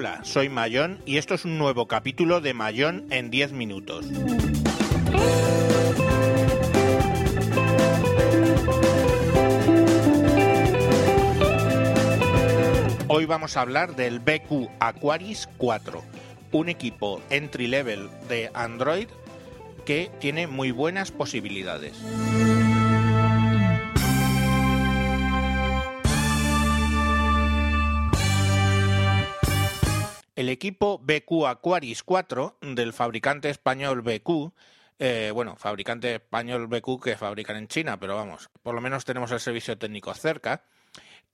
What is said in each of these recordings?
Hola, soy Mayón y esto es un nuevo capítulo de Mayón en 10 minutos. Hoy vamos a hablar del BQ Aquaris 4, un equipo entry level de Android que tiene muy buenas posibilidades. El equipo BQ Aquaris 4 del fabricante español BQ, eh, bueno, fabricante español BQ que fabrican en China, pero vamos, por lo menos tenemos el servicio técnico cerca,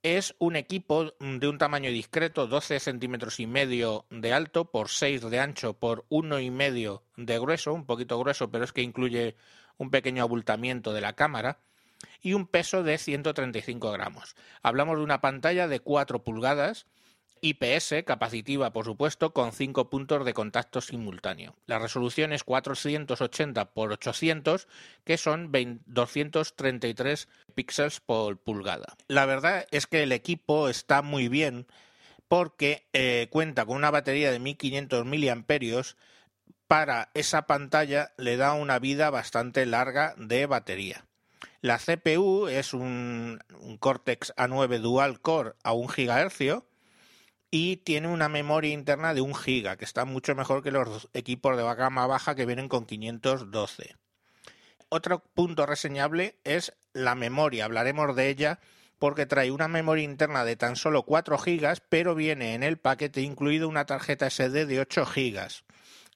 es un equipo de un tamaño discreto, 12 centímetros y medio de alto por 6 de ancho por uno y medio de grueso, un poquito grueso, pero es que incluye un pequeño abultamiento de la cámara y un peso de 135 gramos. Hablamos de una pantalla de 4 pulgadas IPS, capacitiva por supuesto, con 5 puntos de contacto simultáneo. La resolución es 480 x 800, que son 233 píxeles por pulgada. La verdad es que el equipo está muy bien porque eh, cuenta con una batería de 1500 miliamperios. Para esa pantalla le da una vida bastante larga de batería. La CPU es un, un Cortex A9 Dual Core a 1 GHz y tiene una memoria interna de 1 GB, que está mucho mejor que los equipos de gama baja que vienen con 512. Otro punto reseñable es la memoria, hablaremos de ella porque trae una memoria interna de tan solo 4 GB, pero viene en el paquete incluido una tarjeta SD de 8 GB,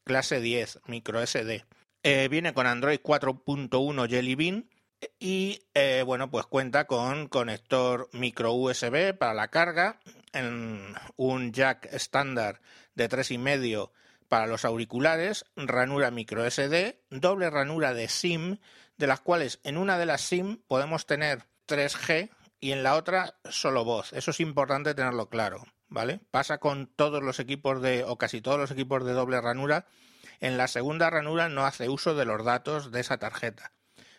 clase 10, micro SD. Eh, viene con Android 4.1 Jelly Bean y eh, bueno, pues cuenta con conector micro USB para la carga, en un jack estándar de 3,5 para los auriculares, ranura micro SD, doble ranura de SIM, de las cuales en una de las SIM podemos tener 3G y en la otra solo voz. Eso es importante tenerlo claro, ¿vale? Pasa con todos los equipos de, o casi todos los equipos de doble ranura. En la segunda ranura no hace uso de los datos de esa tarjeta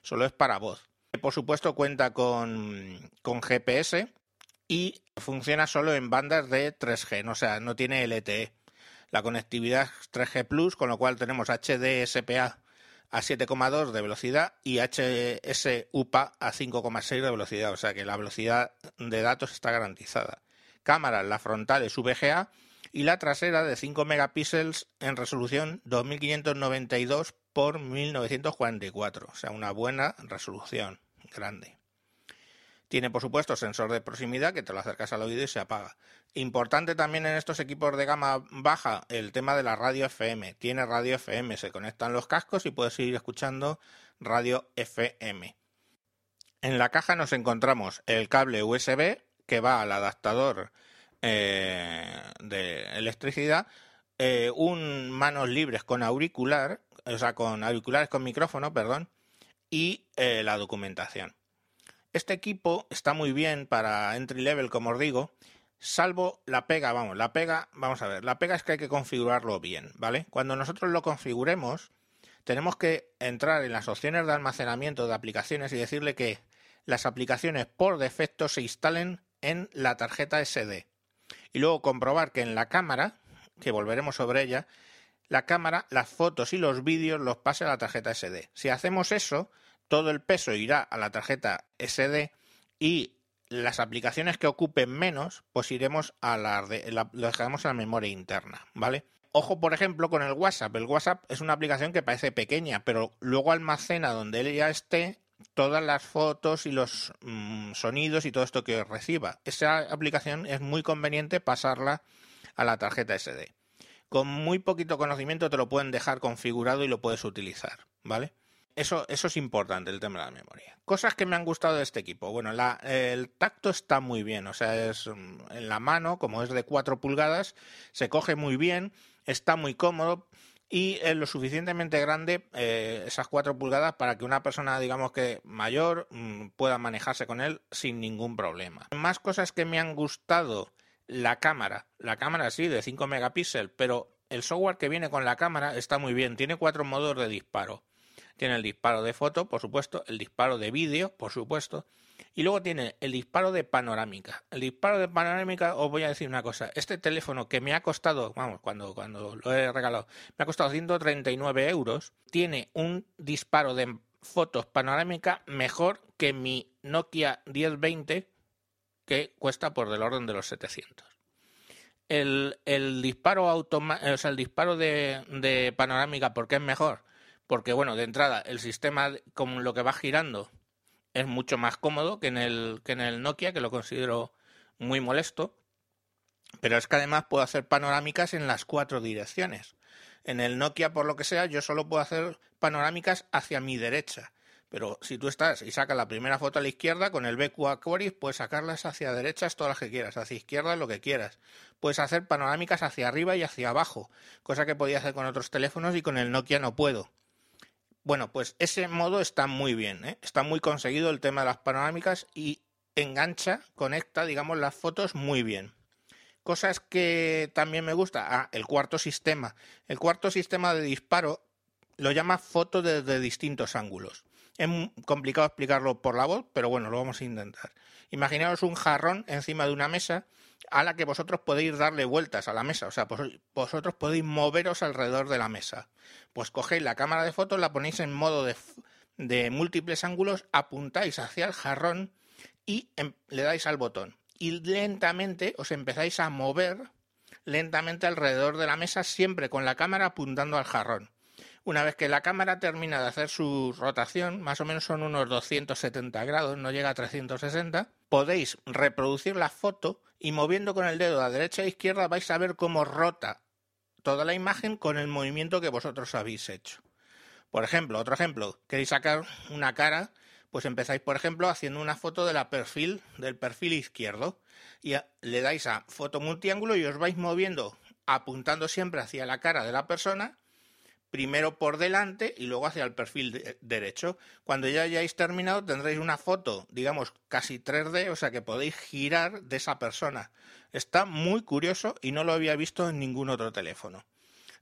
solo es para voz. Por supuesto cuenta con, con GPS y funciona solo en bandas de 3G, o sea, no tiene LTE. La conectividad es 3G Plus, con lo cual tenemos HDSPA a 7,2 de velocidad y HSUPA a 5,6 de velocidad, o sea que la velocidad de datos está garantizada. Cámara, la frontal es VGA y la trasera de 5 megapíxeles en resolución 2592 por 1944, o sea, una buena resolución grande. Tiene, por supuesto, sensor de proximidad que te lo acercas al oído y se apaga. Importante también en estos equipos de gama baja el tema de la radio FM. Tiene radio FM, se conectan los cascos y puedes ir escuchando radio FM. En la caja nos encontramos el cable USB que va al adaptador eh, de electricidad, eh, un manos libres con auricular o sea, con auriculares con micrófono, perdón, y eh, la documentación. Este equipo está muy bien para entry level, como os digo, salvo la pega, vamos, la pega, vamos a ver, la pega es que hay que configurarlo bien, ¿vale? Cuando nosotros lo configuremos, tenemos que entrar en las opciones de almacenamiento de aplicaciones y decirle que las aplicaciones por defecto se instalen en la tarjeta SD. Y luego comprobar que en la cámara, que volveremos sobre ella, la cámara, las fotos y los vídeos los pase a la tarjeta SD. Si hacemos eso, todo el peso irá a la tarjeta SD y las aplicaciones que ocupen menos, pues iremos a la, lo dejaremos en la memoria interna, ¿vale? Ojo, por ejemplo, con el WhatsApp. El WhatsApp es una aplicación que parece pequeña, pero luego almacena donde él ya esté todas las fotos y los mm, sonidos y todo esto que reciba. Esa aplicación es muy conveniente pasarla a la tarjeta SD con muy poquito conocimiento te lo pueden dejar configurado y lo puedes utilizar, ¿vale? Eso, eso es importante, el tema de la memoria. Cosas que me han gustado de este equipo. Bueno, el tacto está muy bien, o sea, es mm, en la mano, como es de 4 pulgadas, se coge muy bien, está muy cómodo y es lo suficientemente grande, eh, esas 4 pulgadas, para que una persona, digamos que mayor, mm, pueda manejarse con él sin ningún problema. Más cosas que me han gustado la cámara. La cámara sí, de 5 megapíxeles, pero el software que viene con la cámara está muy bien. Tiene cuatro modos de disparo. Tiene el disparo de foto, por supuesto, el disparo de vídeo, por supuesto, y luego tiene el disparo de panorámica. El disparo de panorámica, os voy a decir una cosa, este teléfono que me ha costado, vamos, cuando, cuando lo he regalado, me ha costado 139 euros, tiene un disparo de fotos panorámica mejor que mi Nokia 1020 que cuesta por del orden de los 700. El, disparo o sea, el disparo de, de, panorámica, ¿por qué es mejor? Porque, bueno, de entrada, el sistema con lo que va girando es mucho más cómodo que en el, que en el Nokia, que lo considero muy molesto. Pero es que además puedo hacer panorámicas en las cuatro direcciones. En el Nokia, por lo que sea, yo solo puedo hacer panorámicas hacia mi derecha. Pero si tú estás y sacas la primera foto a la izquierda, con el BQ Aquaris puedes sacarlas hacia derechas todas las que quieras, hacia izquierda lo que quieras. Puedes hacer panorámicas hacia arriba y hacia abajo, cosa que podía hacer con otros teléfonos y con el Nokia no puedo. Bueno, pues ese modo está muy bien, ¿eh? está muy conseguido el tema de las panorámicas y engancha, conecta, digamos, las fotos muy bien. Cosas que también me gusta, ah, el cuarto sistema. El cuarto sistema de disparo lo llama foto desde distintos ángulos. Es complicado explicarlo por la voz, pero bueno, lo vamos a intentar. Imaginaos un jarrón encima de una mesa a la que vosotros podéis darle vueltas a la mesa, o sea, vosotros podéis moveros alrededor de la mesa. Pues cogéis la cámara de fotos, la ponéis en modo de, múltiples ángulos, apuntáis hacia el jarrón y em, le dais al botón. Y lentamente os empezáis a mover lentamente alrededor de la mesa, siempre con la cámara apuntando al jarrón. Una vez que la cámara termina de hacer su rotación, más o menos son unos 270 grados, no llega a 360, podéis reproducir la foto y moviendo con el dedo a derecha e izquierda vais a ver cómo rota toda la imagen con el movimiento que vosotros habéis hecho. Por ejemplo, otro ejemplo, queréis sacar una cara, pues empezáis, por ejemplo, haciendo una foto de la perfil, del perfil izquierdo, y le dais a foto multiángulo y os vais moviendo apuntando siempre hacia la cara de la persona primero por delante y luego hacia el perfil derecho. Cuando ya hayáis terminado tendréis una foto, digamos, casi 3D, o sea que podéis girar de esa persona. Está muy curioso y no lo había visto en ningún otro teléfono.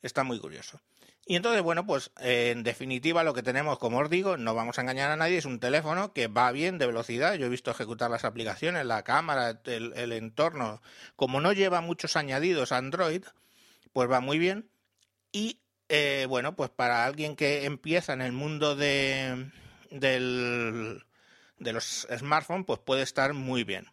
Está muy curioso. Y entonces, bueno, pues en definitiva lo que tenemos, como os digo, no vamos a engañar a nadie, es un teléfono que va bien de velocidad. Yo he visto ejecutar las aplicaciones, la cámara, el, el entorno. Como no lleva muchos añadidos Android, pues va muy bien. Y eh, bueno, pues para alguien que empieza en el mundo de, de los smartphones, pues puede estar muy bien.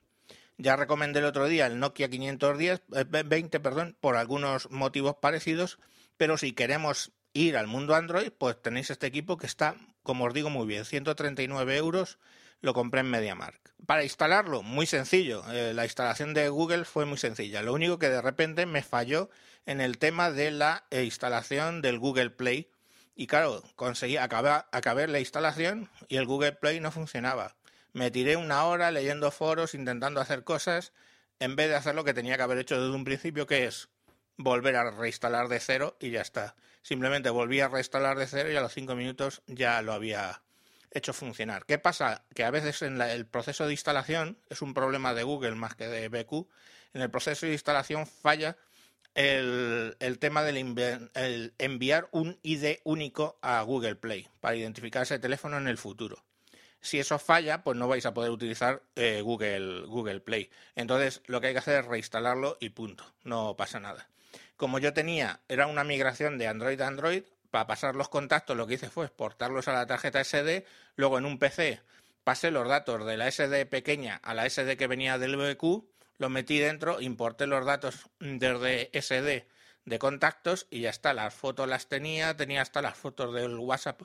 Ya recomendé el otro día el Nokia 510, 20, eh, perdón, por algunos motivos parecidos, pero si queremos ir al mundo Android, pues tenéis este equipo que está, como os digo, muy bien, 139 euros, lo compré en MediaMark. Para instalarlo, muy sencillo, eh, la instalación de Google fue muy sencilla, lo único que de repente me falló en el tema de la eh, instalación del Google Play. Y claro, conseguí acabar, acabar la instalación y el Google Play no funcionaba. Me tiré una hora leyendo foros, intentando hacer cosas, en vez de hacer lo que tenía que haber hecho desde un principio, que es volver a reinstalar de cero y ya está. Simplemente volví a reinstalar de cero y a los cinco minutos ya lo había hecho funcionar. ¿Qué pasa? Que a veces en el proceso de instalación, es un problema de Google más que de BQ, en el proceso de instalación falla el, el tema del el enviar un ID único a Google Play para identificar ese teléfono en el futuro. Si eso falla, pues no vais a poder utilizar eh, Google, Google Play. Entonces lo que hay que hacer es reinstalarlo y punto. No pasa nada. Como yo tenía, era una migración de Android a Android, para pasar los contactos lo que hice fue exportarlos a la tarjeta SD, luego en un PC pasé los datos de la SD pequeña a la SD que venía del BQ lo metí dentro, importé los datos desde SD de contactos y ya está, las fotos las tenía, tenía hasta las fotos del WhatsApp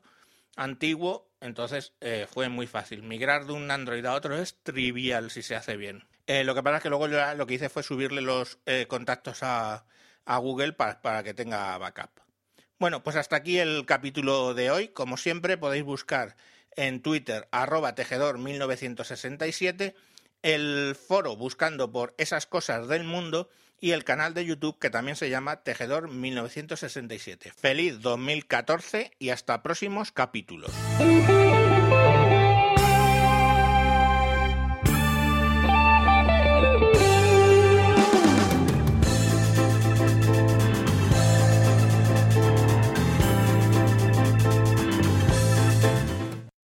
antiguo, entonces eh, fue muy fácil. Migrar de un Android a otro es trivial si se hace bien. Eh, lo que pasa es que luego lo que hice fue subirle los eh, contactos a, Google para, que tenga backup. Bueno, pues hasta aquí el capítulo de hoy. Como siempre, podéis buscar en Twitter arroba tejedor 1967 el foro buscando por esas cosas del mundo y el canal de YouTube que también se llama Tejedor 1967. Feliz 2014 y hasta próximos capítulos.